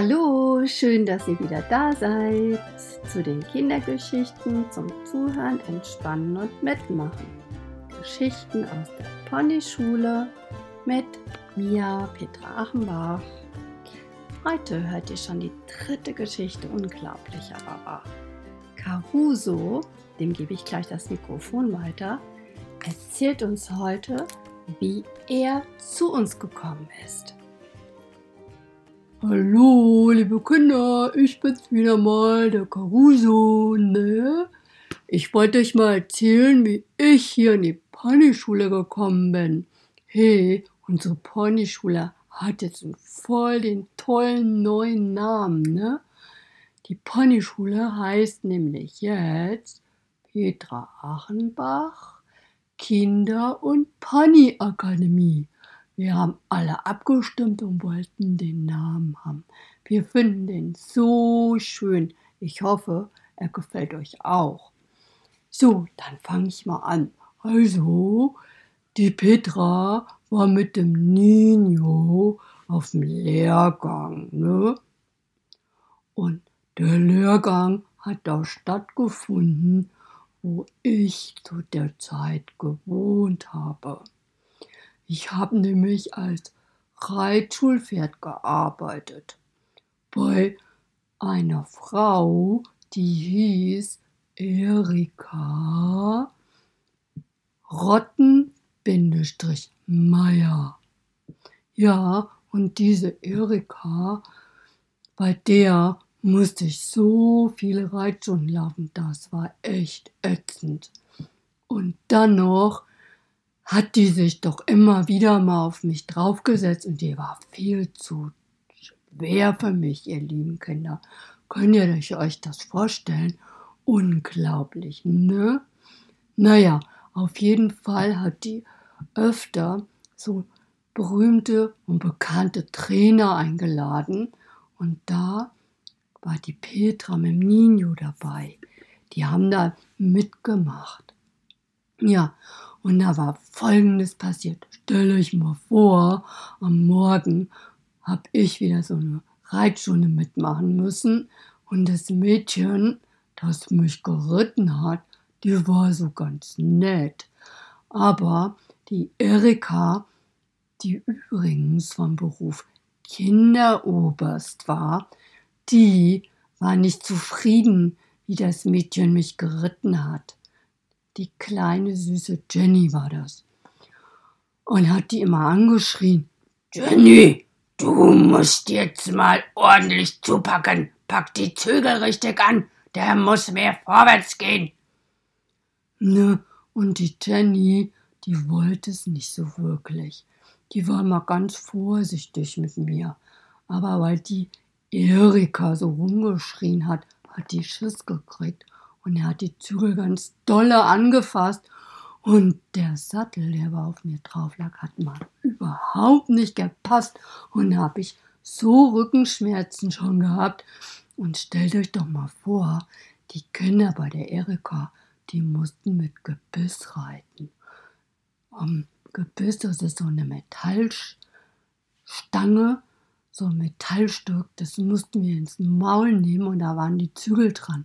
Hallo, schön, dass ihr wieder da seid zu den Kindergeschichten zum Zuhören, Entspannen und Mitmachen. Geschichten aus der Ponyschule mit Mia Petra Achenbach. Heute hört ihr schon die dritte Geschichte, unglaublich aber wahr. Caruso, dem gebe ich gleich das Mikrofon weiter, erzählt uns heute, wie er zu uns gekommen ist. Hallo, liebe Kinder, ich bin's wieder mal, der Caruso, ne? Ich wollte euch mal erzählen, wie ich hier in die Ponyschule gekommen bin. Hey, unsere Ponyschule hat jetzt voll den tollen neuen Namen, ne? Die Ponyschule heißt nämlich jetzt Petra Achenbach Kinder- und Ponyakademie. Wir haben alle abgestimmt und wollten den Namen haben. Wir finden den so schön. Ich hoffe, er gefällt euch auch. So, dann fange ich mal an. Also, die Petra war mit dem Nino auf dem Lehrgang, ne? Und der Lehrgang hat da stattgefunden, wo ich zu der Zeit gewohnt habe. Ich habe nämlich als Reitschulpferd gearbeitet. Bei einer Frau, die hieß Erika Rotten-Meier. Ja, und diese Erika, bei der musste ich so viele Reitstunden laufen, das war echt ätzend. Und dann noch hat die sich doch immer wieder mal auf mich draufgesetzt und die war viel zu schwer für mich, ihr lieben Kinder. Könnt ihr euch das vorstellen? Unglaublich, ne? Naja, auf jeden Fall hat die öfter so berühmte und bekannte Trainer eingeladen und da war die Petra mit dem Nino dabei. Die haben da mitgemacht. Ja, und da war Folgendes passiert. Stell euch mal vor, am Morgen habe ich wieder so eine Reitstunde mitmachen müssen und das Mädchen, das mich geritten hat, die war so ganz nett. Aber die Erika, die übrigens vom Beruf Kinderoberst war, die war nicht zufrieden, wie das Mädchen mich geritten hat. Die kleine süße Jenny war das. Und hat die immer angeschrien. Jenny, du musst jetzt mal ordentlich zupacken. Pack die Zügel richtig an. Der muss mehr vorwärts gehen. Ne, und die Jenny, die wollte es nicht so wirklich. Die war mal ganz vorsichtig mit mir. Aber weil die Erika so rumgeschrien hat, hat die Schiss gekriegt und er hat die Zügel ganz dolle angefasst und der Sattel, der aber auf mir drauf lag, hat mal überhaupt nicht gepasst und da habe ich so Rückenschmerzen schon gehabt. Und stellt euch doch mal vor, die Kinder bei der Erika, die mussten mit Gebiss reiten. Um, Gebiss, das ist so eine Metallstange, so ein Metallstück, das mussten wir ins Maul nehmen und da waren die Zügel dran.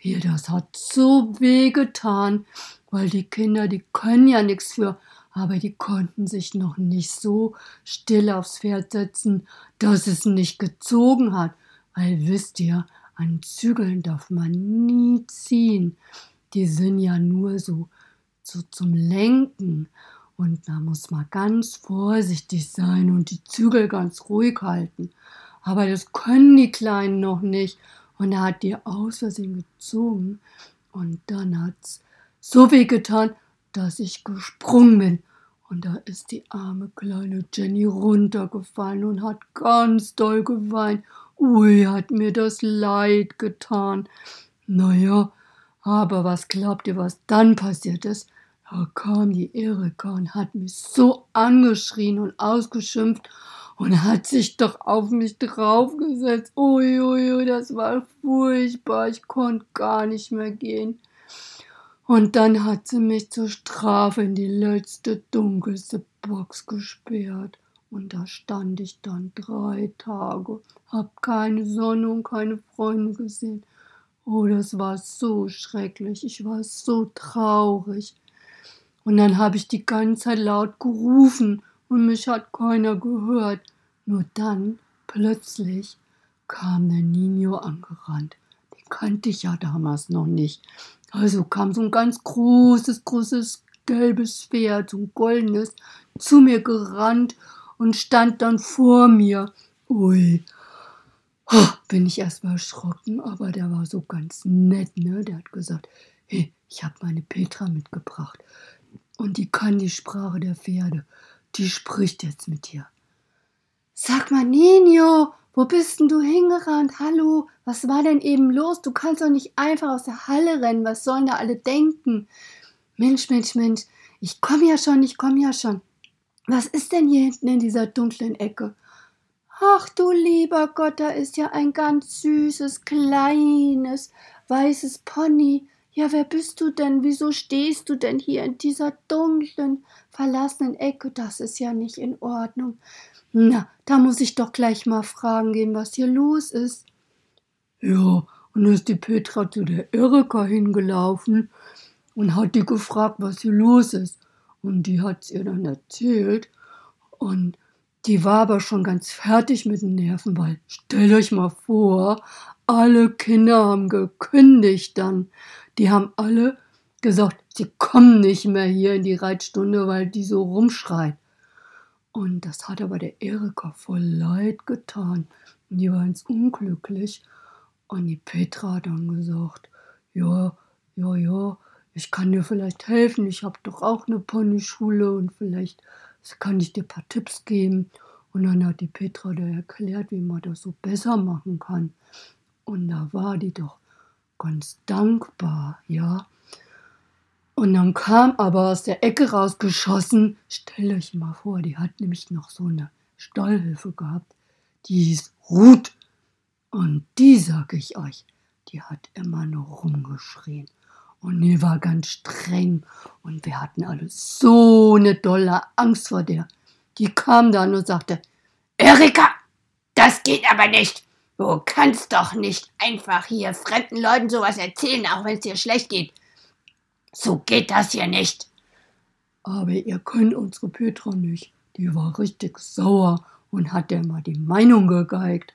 Hier, das hat so weh getan, weil die Kinder, die können ja nichts für, aber die konnten sich noch nicht so still aufs Pferd setzen, dass es nicht gezogen hat. Weil wisst ihr, an Zügeln darf man nie ziehen. Die sind ja nur so, so zum Lenken. Und da muss man ganz vorsichtig sein und die Zügel ganz ruhig halten. Aber das können die Kleinen noch nicht. Und er hat die aus Versehen gezogen. Und dann hat's so weh getan, dass ich gesprungen bin. Und da ist die arme kleine Jenny runtergefallen und hat ganz doll geweint. Ui, hat mir das leid getan. Naja, aber was glaubt ihr, was dann passiert ist? Da kam die Erika und hat mich so angeschrien und ausgeschimpft und hat sich doch auf mich draufgesetzt. Uiuiui, ui, das war furchtbar. Ich konnte gar nicht mehr gehen. Und dann hat sie mich zur Strafe in die letzte dunkelste Box gesperrt. Und da stand ich dann drei Tage, hab keine Sonne und keine Freunde gesehen. Oh, das war so schrecklich, ich war so traurig. Und dann habe ich die ganze Zeit laut gerufen und mich hat keiner gehört. Nur dann, plötzlich, kam der Nino angerannt. Den kannte ich ja damals noch nicht. Also kam so ein ganz großes, großes gelbes Pferd, so ein goldenes, zu mir gerannt und stand dann vor mir. Ui, oh, bin ich erstmal erschrocken, aber der war so ganz nett, ne? Der hat gesagt, hey, ich habe meine Petra mitgebracht und die kann die Sprache der Pferde. Die spricht jetzt mit dir. Sag mal, Nino, wo bist denn du hingerannt? Hallo, was war denn eben los? Du kannst doch nicht einfach aus der Halle rennen. Was sollen da alle denken? Mensch, Mensch, Mensch, ich komme ja schon, ich komme ja schon. Was ist denn hier hinten in dieser dunklen Ecke? Ach du lieber Gott, da ist ja ein ganz süßes, kleines, weißes Pony. Ja, wer bist du denn? Wieso stehst du denn hier in dieser dunklen, verlassenen Ecke? Das ist ja nicht in Ordnung. Na, da muss ich doch gleich mal fragen gehen, was hier los ist. Ja, und ist die Petra zu der Erika hingelaufen und hat die gefragt, was hier los ist. Und die hat's ihr dann erzählt. Und die war aber schon ganz fertig mit den Nerven, weil stellt euch mal vor, alle Kinder haben gekündigt dann. Die haben alle gesagt, sie kommen nicht mehr hier in die Reitstunde, weil die so rumschreit. Und das hat aber der Erika voll leid getan. Die war ganz unglücklich. Und die Petra hat dann gesagt, ja, ja, ja, ich kann dir vielleicht helfen. Ich habe doch auch eine Ponyschule und vielleicht kann ich dir ein paar Tipps geben. Und dann hat die Petra da erklärt, wie man das so besser machen kann. Und da war die doch ganz dankbar, ja. Und dann kam aber aus der Ecke rausgeschossen, stellt euch mal vor, die hat nämlich noch so eine Stallhilfe gehabt, die hieß Ruth. Und die, sag ich euch, die hat immer nur rumgeschrien. Und die war ganz streng. Und wir hatten alle so eine dolle Angst vor der. Die kam dann und sagte, Erika, das geht aber nicht. Du kannst doch nicht einfach hier fremden Leuten sowas erzählen, auch wenn es dir schlecht geht. So geht das hier nicht. Aber ihr könnt unsere Petra nicht. Die war richtig sauer und hat der mal die Meinung gegeigt.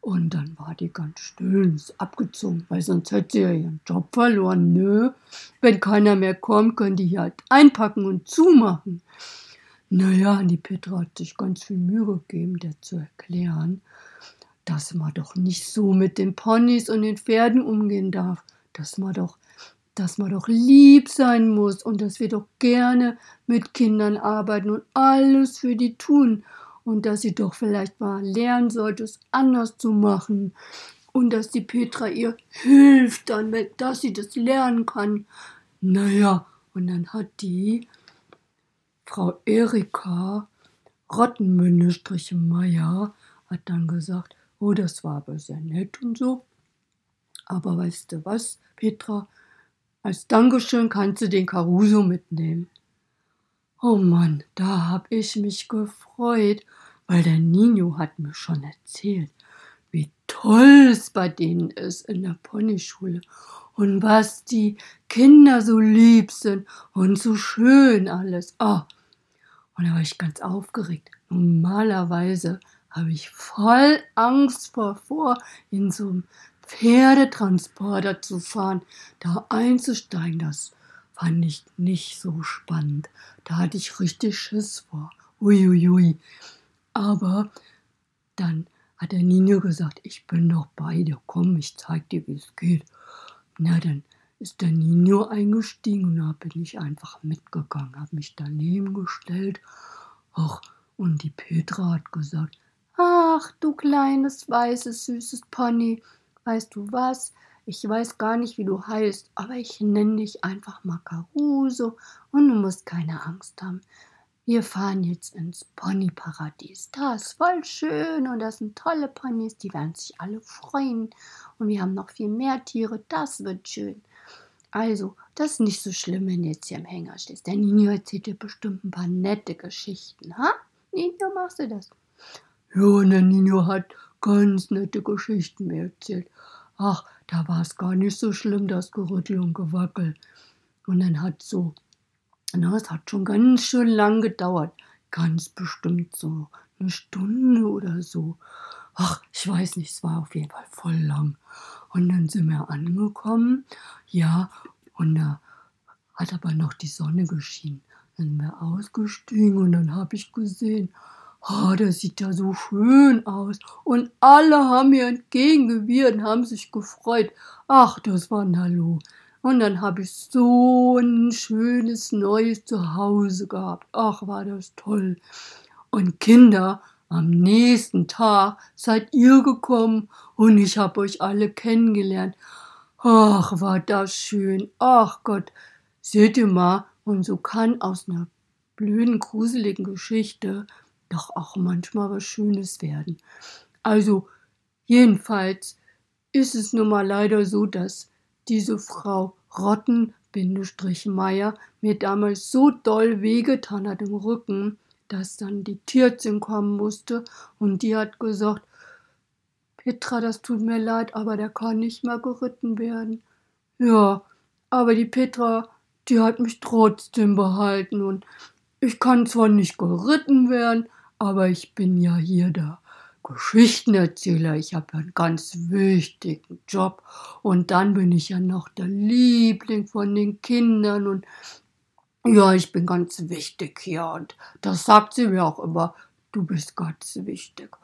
Und dann war die ganz still und ist abgezogen, weil sonst hätte sie ja ihren Job verloren, nö. Wenn keiner mehr kommt, können die hier halt einpacken und zumachen. Naja, die Petra hat sich ganz viel Mühe gegeben, der zu erklären, dass man doch nicht so mit den Ponys und den Pferden umgehen darf, dass man doch dass man doch lieb sein muss und dass wir doch gerne mit Kindern arbeiten und alles für die tun. Und dass sie doch vielleicht mal lernen sollte, es anders zu machen. Und dass die Petra ihr hilft dann, dass sie das lernen kann. Naja, und dann hat die Frau Erika Rottenmünde-Meier hat dann gesagt, oh, das war aber sehr nett und so. Aber weißt du was, Petra, als Dankeschön kannst du den Caruso mitnehmen. Oh Mann, da hab ich mich gefreut, weil der Nino hat mir schon erzählt, wie toll es bei denen ist in der Ponyschule und was die Kinder so lieb sind und so schön alles. Oh. Und da war ich ganz aufgeregt. Normalerweise habe ich voll Angst vor, in so einem Pferdetransporter zu fahren, da einzusteigen, das fand ich nicht so spannend. Da hatte ich richtig Schiss vor. Uiuiui. Aber dann hat der Nino gesagt, ich bin doch bei dir, komm, ich zeig dir, wie es geht. Na, dann ist der Nino eingestiegen und da bin ich einfach mitgegangen, habe mich daneben gestellt. Ach, und die Petra hat gesagt, ach, du kleines, weißes, süßes Pony, weißt du was? Ich weiß gar nicht, wie du heißt, aber ich nenne dich einfach mal Caruso und du musst keine Angst haben. Wir fahren jetzt ins Ponyparadies. Da ist voll schön und das sind tolle Ponys, die werden sich alle freuen. Und wir haben noch viel mehr Tiere, das wird schön. Also, das ist nicht so schlimm, wenn du jetzt hier im Hänger stehst. Der Nino erzählt dir bestimmt ein paar nette Geschichten, ha? Nino, machst du das? Ja, und der Nino hat ganz nette Geschichten mir erzählt. Ach, da war es gar nicht so schlimm, das Gerüttel und Gewackel. Und dann hat so, na, es hat schon ganz schön lang gedauert. Ganz bestimmt so eine Stunde oder so. Ach, ich weiß nicht, es war auf jeden Fall voll lang. Und dann sind wir angekommen, ja, und da hat aber noch die Sonne geschienen. Dann sind wir ausgestiegen und dann habe ich gesehen, oh, das sieht ja so schön aus. Und alle haben mir entgegengewirrt und haben sich gefreut. Ach, das war ein Hallo. Und dann habe ich so ein schönes neues Zuhause gehabt. Ach, war das toll. Und Kinder, am nächsten Tag seid ihr gekommen und ich habe euch alle kennengelernt. Ach, war das schön. Ach Gott, seht ihr mal, und so kann aus einer blöden, gruseligen Geschichte doch auch manchmal was Schönes werden. Also, jedenfalls ist es nun mal leider so, dass diese Frau Rotten Meier mir damals so doll wehgetan hat im Rücken, dass dann die Tierzin kommen musste und die hat gesagt, Petra, das tut mir leid, aber der kann nicht mehr geritten werden. Ja, aber die Petra, die hat mich trotzdem behalten und ich kann zwar nicht geritten werden, aber ich bin ja hier der Geschichtenerzähler. Ich habe einen ganz wichtigen Job und dann bin ich ja noch der Liebling von den Kindern und ja, ich bin ganz wichtig hier und das sagt sie mir auch immer. Du bist ganz wichtig.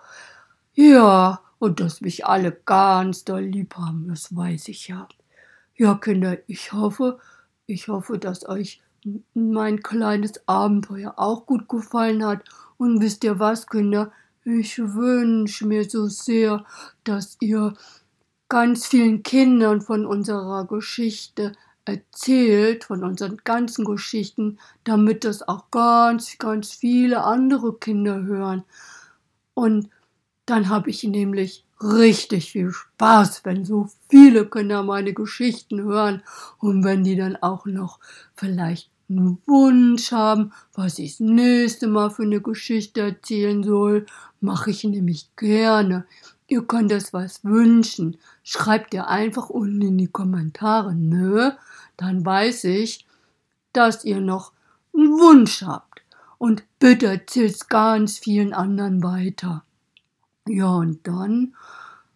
Ja, und dass mich alle ganz doll lieb haben, das weiß ich ja. Ja, Kinder, ich hoffe, ich hoffe, dass euch mein kleines Abenteuer auch gut gefallen hat. Und wisst ihr was, Kinder? Ich wünsche mir so sehr, dass ihr ganz vielen Kindern von unserer Geschichte erzählt, von unseren ganzen Geschichten, damit das auch ganz, ganz viele andere Kinder hören. Und dann habe ich nämlich richtig viel Spaß, wenn so viele Kinder meine Geschichten hören und wenn die dann auch noch vielleicht einen Wunsch haben, was ich das nächste Mal für eine Geschichte erzählen soll, mache ich nämlich gerne. Ihr könnt es was wünschen. Schreibt ihr einfach unten in die Kommentare, ne? Dann weiß ich, dass ihr noch einen Wunsch habt. Und bitte erzählt ganz vielen anderen weiter. Ja, und dann,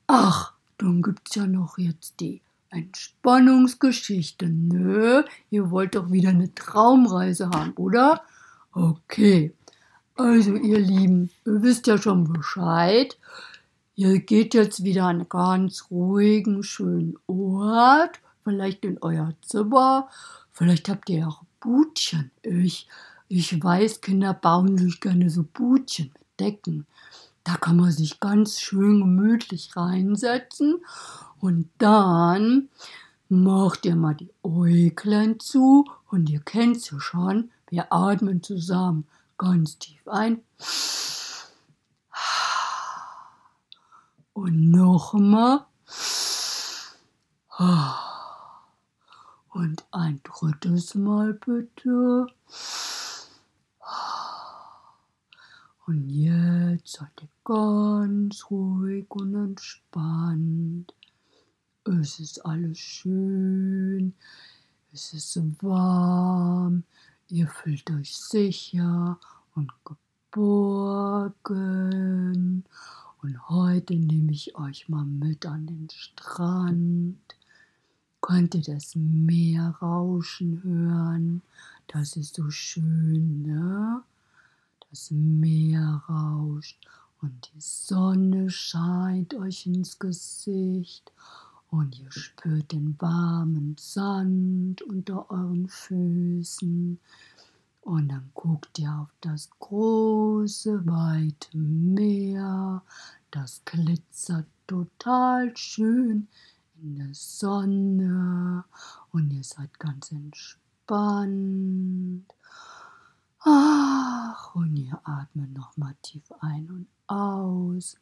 ach, dann gibt's ja noch jetzt die Entspannungsgeschichte, ne? Ihr wollt doch wieder eine Traumreise haben, oder? Okay. Also, ihr Lieben, ihr wisst ja schon Bescheid. Ihr geht jetzt wieder an einen ganz ruhigen, schönen Ort, vielleicht in euer Zimmer, vielleicht habt ihr auch Butchen. Ich, ich weiß, Kinder bauen sich gerne so Butchen mit Decken. Da kann man sich ganz schön gemütlich reinsetzen und dann macht ihr mal die Äuglein zu und ihr kennt's ja schon, wir atmen zusammen ganz tief ein. Und nochmal. Und ein drittes Mal bitte. Und jetzt seid ihr ganz ruhig und entspannt. Es ist alles schön. Es ist warm. Ihr fühlt euch sicher und geborgen. Und heute nehme ich euch mal mit an den Strand. Könnt ihr das Meer rauschen hören? Das ist so schön, ne? Das Meer rauscht und die Sonne scheint euch ins Gesicht und ihr spürt den warmen Sand unter euren Füßen. Und dann guckt ihr auf das große, weite Meer. Das glitzert total schön in der Sonne. Und ihr seid ganz entspannt. Ach, und ihr atmet nochmal tief ein und aus.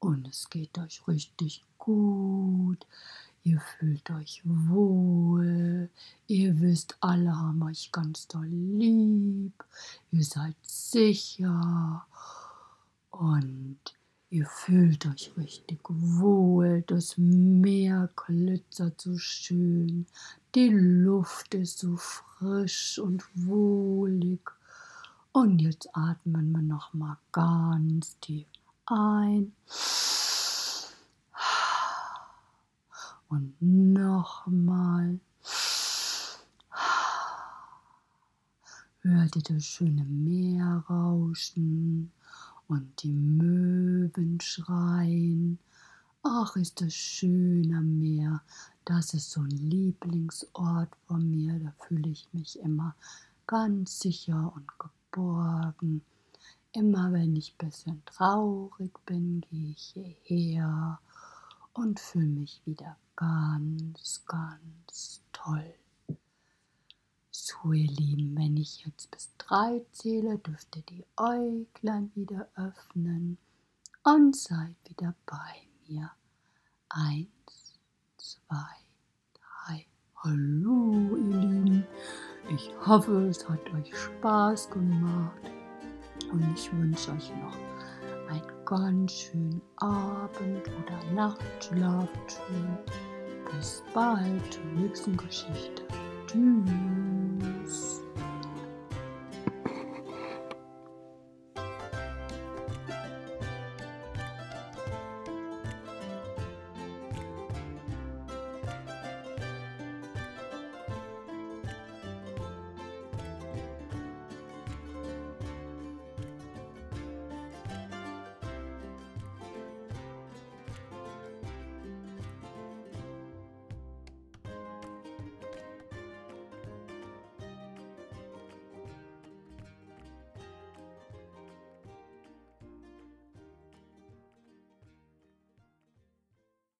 Und es geht euch richtig gut. Ihr fühlt euch wohl. Ihr wisst, alle haben euch ganz doll lieb. Ihr seid sicher. Und ihr fühlt euch richtig wohl. Das Meer glitzert so schön. Die Luft ist so frisch und wohlig. Und jetzt atmen wir noch mal ganz tief ein. Und nochmal. Hört ihr das schöne Meer rauschen und die Möwen schreien. Ach, ist das schön am Meer. Das ist so ein Lieblingsort von mir. Da fühle ich mich immer ganz sicher und geborgen. Immer wenn ich ein bisschen traurig bin, gehe ich hierher und fühle mich wieder ganz, ganz toll. So, ihr Lieben, wenn ich jetzt bis drei zähle, dürft ihr die Äuglein wieder öffnen und seid wieder bei mir. Eins, zwei, drei. Hallo, ihr Lieben. Ich hoffe, es hat euch Spaß gemacht und ich wünsche euch noch einen ganz schönen Abend oder Nacht. Schlaft. Bis bald zur nächsten Geschichte. Tschüss.